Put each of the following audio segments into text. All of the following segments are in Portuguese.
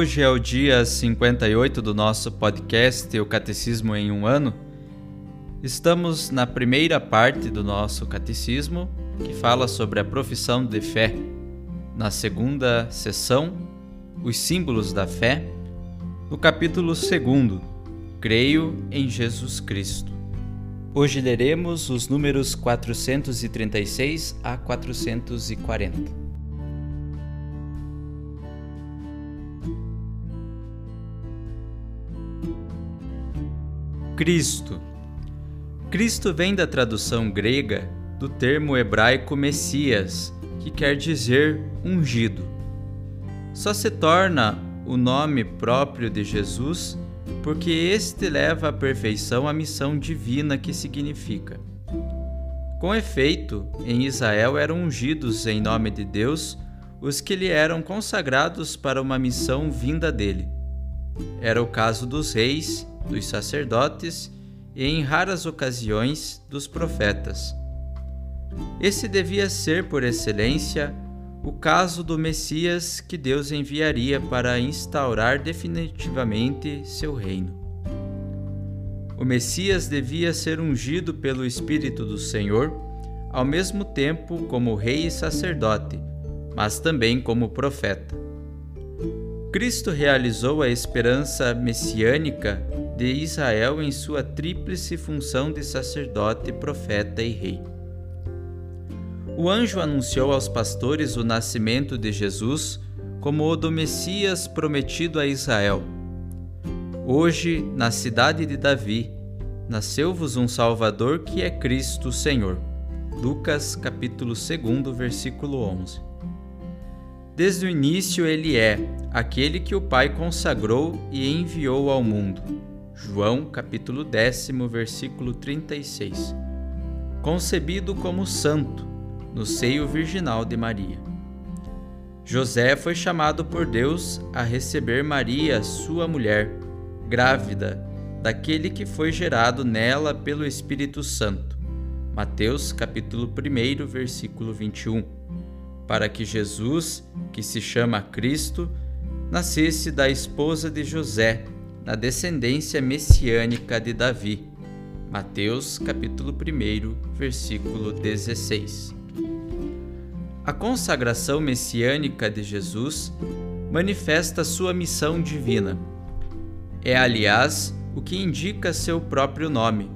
Hoje é o dia 58 do nosso podcast O Catecismo em um Ano Estamos na primeira parte do nosso catecismo, que fala sobre a profissão de fé. Na segunda sessão, os símbolos da fé. No capítulo 2, Creio em Jesus Cristo. Hoje leremos os números 436 a 440. Cristo Cristo vem da tradução grega do termo hebraico Messias, que quer dizer ungido. Só se torna o nome próprio de Jesus porque este leva à perfeição a missão divina que significa. Com efeito, em Israel eram ungidos em nome de Deus os que lhe eram consagrados para uma missão vinda dele. Era o caso dos reis, dos sacerdotes e, em raras ocasiões, dos profetas. Esse devia ser, por excelência, o caso do Messias que Deus enviaria para instaurar definitivamente seu reino. O Messias devia ser ungido pelo Espírito do Senhor, ao mesmo tempo como rei e sacerdote, mas também como profeta. Cristo realizou a esperança messiânica de Israel em sua tríplice função de sacerdote, profeta e rei. O anjo anunciou aos pastores o nascimento de Jesus como o do Messias prometido a Israel. Hoje, na cidade de Davi, nasceu-vos um Salvador que é Cristo Senhor. Lucas capítulo 2, versículo 11. Desde o início ele é aquele que o Pai consagrou e enviou ao mundo. João capítulo décimo, versículo 36. Concebido como santo, no seio virginal de Maria. José foi chamado por Deus a receber Maria, sua mulher, grávida, daquele que foi gerado nela pelo Espírito Santo. Mateus capítulo 1, versículo 21. Para que Jesus, que se chama Cristo, nascesse da esposa de José, na descendência messiânica de Davi. Mateus capítulo 1, versículo 16. A consagração messiânica de Jesus manifesta sua missão divina. É, aliás, o que indica seu próprio nome,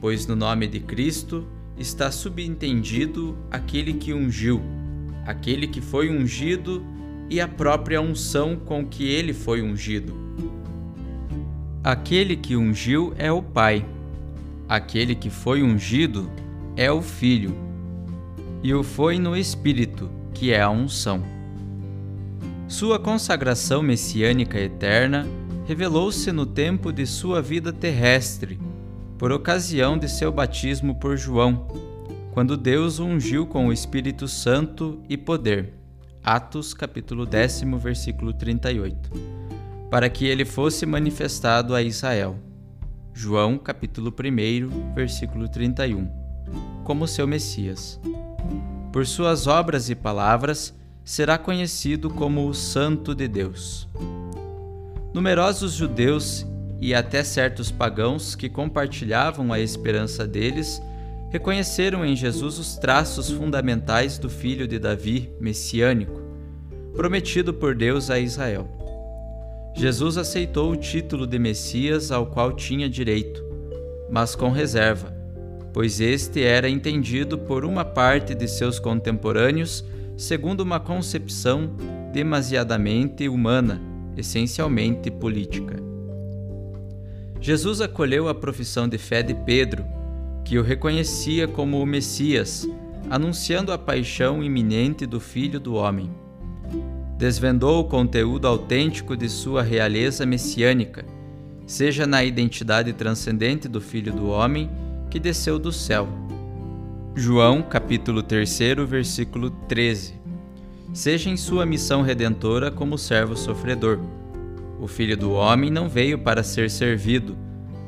pois no nome de Cristo está subentendido aquele que ungiu, aquele que foi ungido e a própria unção com que ele foi ungido. Aquele que ungiu é o Pai, aquele que foi ungido é o Filho, e o foi no Espírito, que é a unção. Sua consagração messiânica eterna revelou-se no tempo de sua vida terrestre, por ocasião de seu batismo por João, quando Deus o ungiu com o Espírito Santo e poder. Atos capítulo 10, versículo 38 para que ele fosse manifestado a Israel. João capítulo 1, versículo 31. Como seu Messias. Por suas obras e palavras será conhecido como o Santo de Deus. Numerosos judeus e até certos pagãos que compartilhavam a esperança deles reconheceram em Jesus os traços fundamentais do filho de Davi, messiânico, prometido por Deus a Israel. Jesus aceitou o título de Messias ao qual tinha direito, mas com reserva, pois este era entendido por uma parte de seus contemporâneos segundo uma concepção demasiadamente humana, essencialmente política. Jesus acolheu a profissão de fé de Pedro, que o reconhecia como o Messias, anunciando a paixão iminente do Filho do Homem. Desvendou o conteúdo autêntico de sua realeza messiânica, seja na identidade transcendente do Filho do Homem que desceu do céu. João, capítulo 3, versículo 13. Seja em sua missão redentora como servo sofredor o Filho do Homem não veio para ser servido,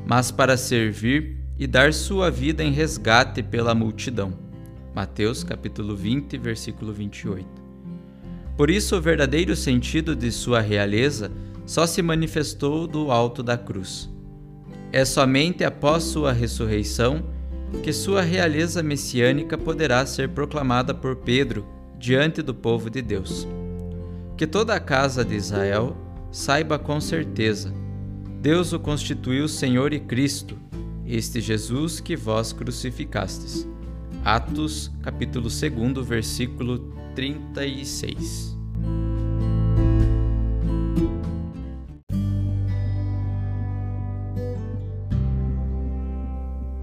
mas para servir e dar sua vida em resgate pela multidão. Mateus capítulo 20, versículo 28. Por isso o verdadeiro sentido de sua realeza só se manifestou do alto da cruz. É somente após sua ressurreição que sua realeza messiânica poderá ser proclamada por Pedro diante do povo de Deus. Que toda a casa de Israel saiba com certeza: Deus o constituiu Senhor e Cristo, este Jesus que vós crucificastes. Atos, capítulo 2, versículo 36.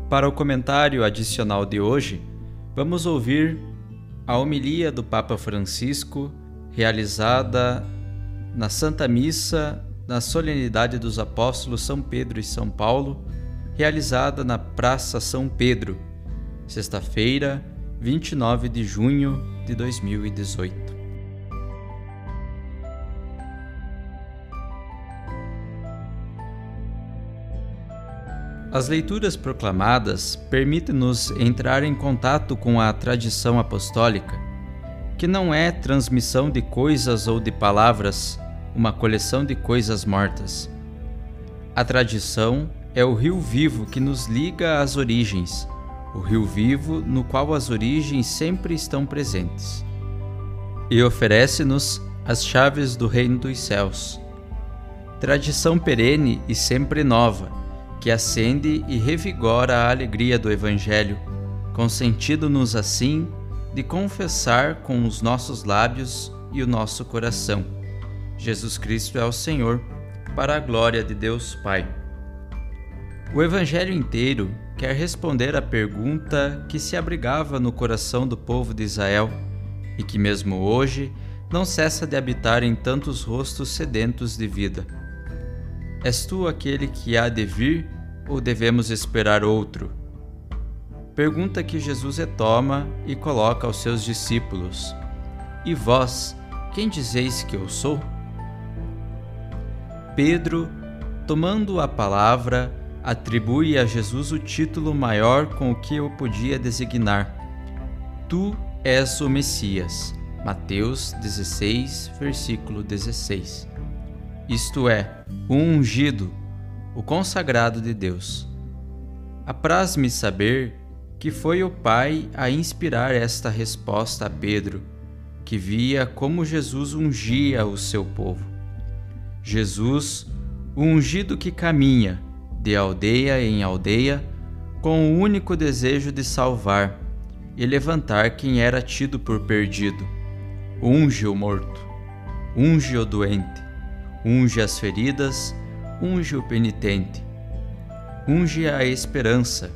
Para o comentário adicional de hoje, vamos ouvir a homilia do Papa Francisco, realizada na Santa Missa na solenidade dos apóstolos São Pedro e São Paulo, realizada na Praça São Pedro, sexta-feira, 29 de junho de 2018. As leituras proclamadas permitem-nos entrar em contato com a tradição apostólica que não é transmissão de coisas ou de palavras, uma coleção de coisas mortas. A tradição é o rio vivo que nos liga às origens, o rio vivo no qual as origens sempre estão presentes. E oferece-nos as chaves do reino dos céus. Tradição perene e sempre nova, que acende e revigora a alegria do Evangelho, consentindo-nos assim de confessar com os nossos lábios e o nosso coração. Jesus Cristo é o Senhor, para a glória de Deus Pai. O Evangelho inteiro quer responder à pergunta que se abrigava no coração do povo de Israel e que, mesmo hoje, não cessa de habitar em tantos rostos sedentos de vida. És tu aquele que há de vir ou devemos esperar outro? pergunta que Jesus retoma e coloca aos seus discípulos: E vós, quem dizeis que eu sou? Pedro, tomando a palavra, atribui a Jesus o título maior com o que o podia designar: Tu és o Messias. Mateus 16, versículo 16. Isto é, o ungido, o consagrado de Deus. Apraz-me saber que foi o Pai a inspirar esta resposta a Pedro, que via como Jesus ungia o seu povo. Jesus, o ungido que caminha de aldeia em aldeia, com o único desejo de salvar e levantar quem era tido por perdido. Unge o morto, unge o doente, unge as feridas, unge o penitente, unge a esperança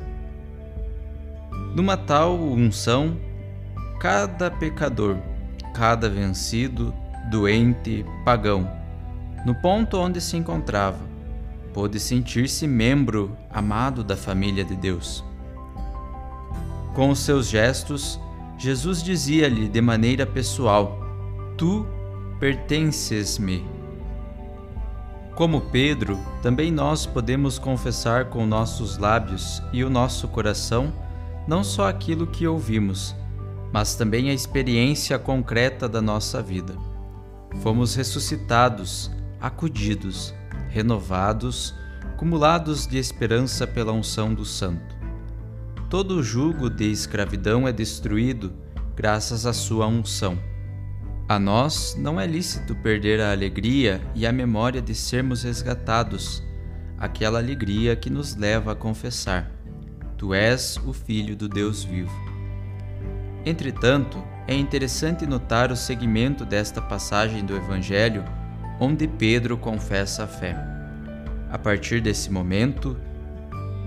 numa tal unção, cada pecador, cada vencido, doente, pagão, no ponto onde se encontrava, pôde sentir-se membro amado da família de Deus. Com os seus gestos, Jesus dizia-lhe de maneira pessoal: Tu pertences-me. Como Pedro, também nós podemos confessar com nossos lábios e o nosso coração não só aquilo que ouvimos, mas também a experiência concreta da nossa vida. Fomos ressuscitados, acudidos, renovados, cumulados de esperança pela unção do Santo. todo o jugo de escravidão é destruído graças à sua unção. A nós não é lícito perder a alegria e a memória de sermos resgatados, aquela alegria que nos leva a confessar: Tu és o Filho do Deus vivo. Entretanto, é interessante notar o segmento desta passagem do Evangelho onde Pedro confessa a fé. A partir desse momento,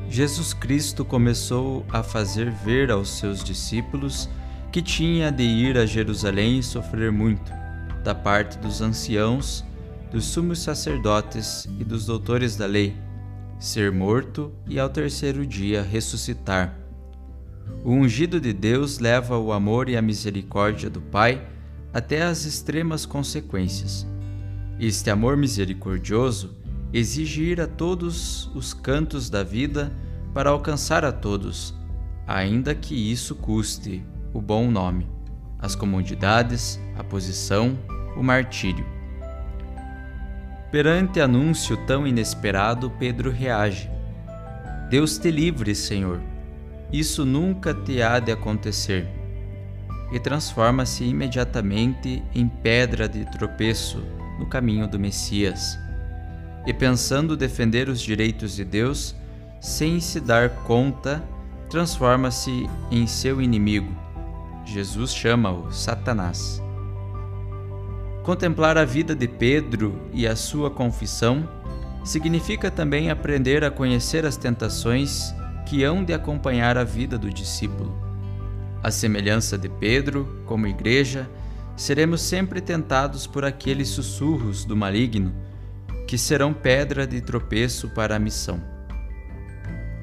Jesus Cristo começou a fazer ver aos seus discípulos que tinha de ir a Jerusalém e sofrer muito, da parte dos anciãos, dos sumos sacerdotes e dos doutores da lei, ser morto e ao terceiro dia ressuscitar. O ungido de Deus leva o amor e a misericórdia do Pai até as extremas consequências. Este amor misericordioso exige ir a todos os cantos da vida para alcançar a todos, ainda que isso custe o bom nome, as comodidades, a posição, o martírio. Perante anúncio tão inesperado, Pedro reage: Deus te livre, Senhor. Isso nunca te há de acontecer. E transforma-se imediatamente em pedra de tropeço no caminho do Messias. E pensando defender os direitos de Deus, sem se dar conta, transforma-se em seu inimigo. Jesus chama-o Satanás. Contemplar a vida de Pedro e a sua confissão significa também aprender a conhecer as tentações que hão de acompanhar a vida do discípulo. A semelhança de Pedro, como igreja, seremos sempre tentados por aqueles sussurros do maligno que serão pedra de tropeço para a missão.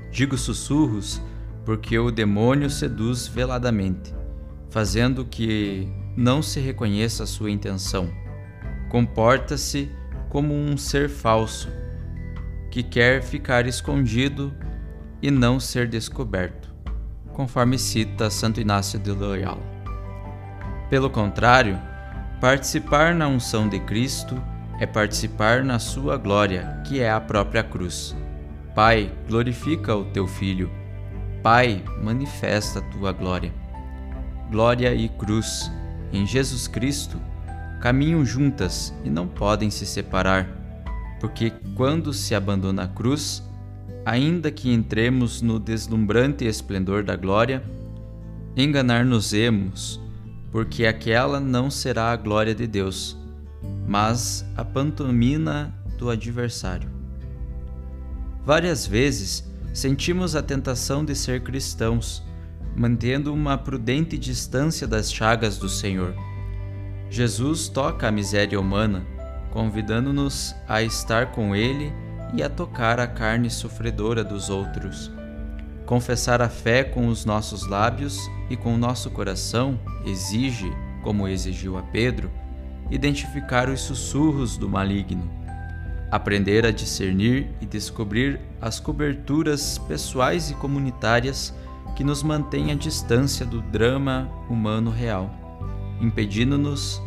Digo sussurros porque o demônio seduz veladamente, fazendo que não se reconheça a sua intenção. Comporta-se como um ser falso, que quer ficar escondido e não ser descoberto, conforme cita Santo Inácio de Loyola. Pelo contrário, participar na unção de Cristo é participar na sua glória, que é a própria cruz. Pai, glorifica o teu Filho. Pai, manifesta a tua glória. Glória e cruz, em Jesus Cristo, caminham juntas e não podem se separar, porque quando se abandona a cruz, ainda que entremos no deslumbrante esplendor da glória, enganar-nos-emos, porque aquela não será a glória de Deus, mas a pantomina do adversário. Várias vezes sentimos a tentação de ser cristãos, mantendo uma prudente distância das chagas do Senhor. Jesus toca a miséria humana, convidando-nos a estar com Ele e a tocar a carne sofredora dos outros. Confessar a fé com os nossos lábios e com o nosso coração exige, como exigiu a Pedro, identificar os sussurros do maligno, aprender a discernir e descobrir as coberturas pessoais e comunitárias que nos mantêm à distância do drama humano real, impedindo-nos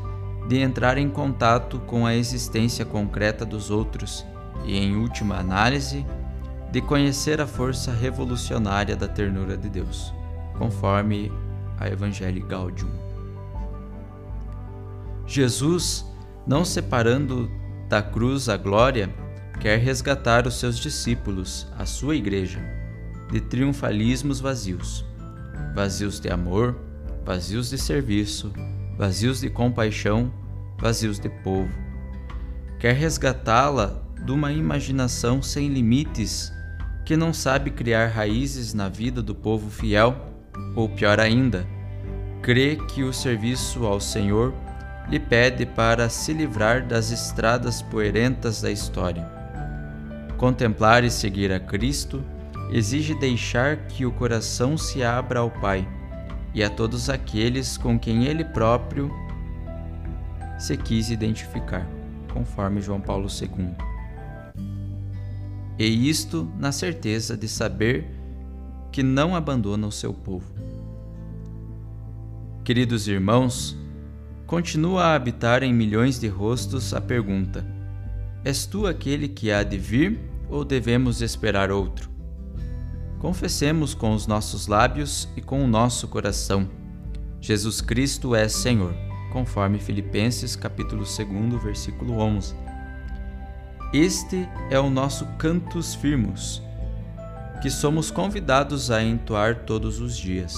de entrar em contato com a existência concreta dos outros e, em última análise, de conhecer a força revolucionária da ternura de Deus, conforme a Evangelii Gaudium. Jesus, não separando da cruz a glória, quer resgatar os seus discípulos, a sua igreja, de triunfalismos vazios, vazios de amor, vazios de serviço, vazios de compaixão, vazios de povo. Quer resgatá-la de uma imaginação sem limites que não sabe criar raízes na vida do povo fiel, ou pior ainda, crê que o serviço ao Senhor lhe pede para se livrar das estradas poerentas da história. Contemplar e seguir a Cristo exige deixar que o coração se abra ao Pai e a todos aqueles com quem Ele próprio se quis identificar, conforme João Paulo II e isto na certeza de saber que não abandona o seu povo. Queridos irmãos, continua a habitar em milhões de rostos a pergunta: És tu aquele que há de vir ou devemos esperar outro? confessemos com os nossos lábios e com o nosso coração. Jesus Cristo é Senhor, conforme Filipenses capítulo 2, versículo 11. Este é o nosso cantus firmus, que somos convidados a entoar todos os dias.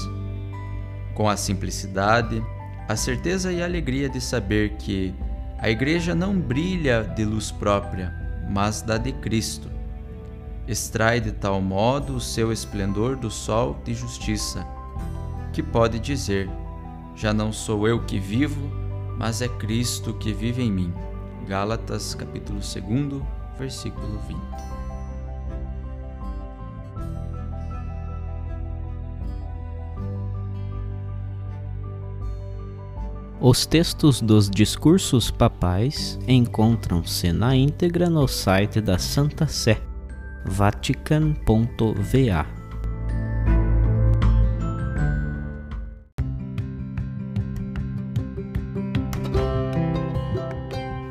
Com a simplicidade, a certeza e a alegria de saber que a Igreja não brilha de luz própria, mas da de Cristo. Extrai de tal modo o seu esplendor do sol de justiça, que pode dizer: Já não sou eu que vivo, mas é Cristo que vive em mim. Gálatas capítulo 2, versículo 20. Os textos dos discursos papais encontram-se na íntegra no site da Santa Sé, vatican.va.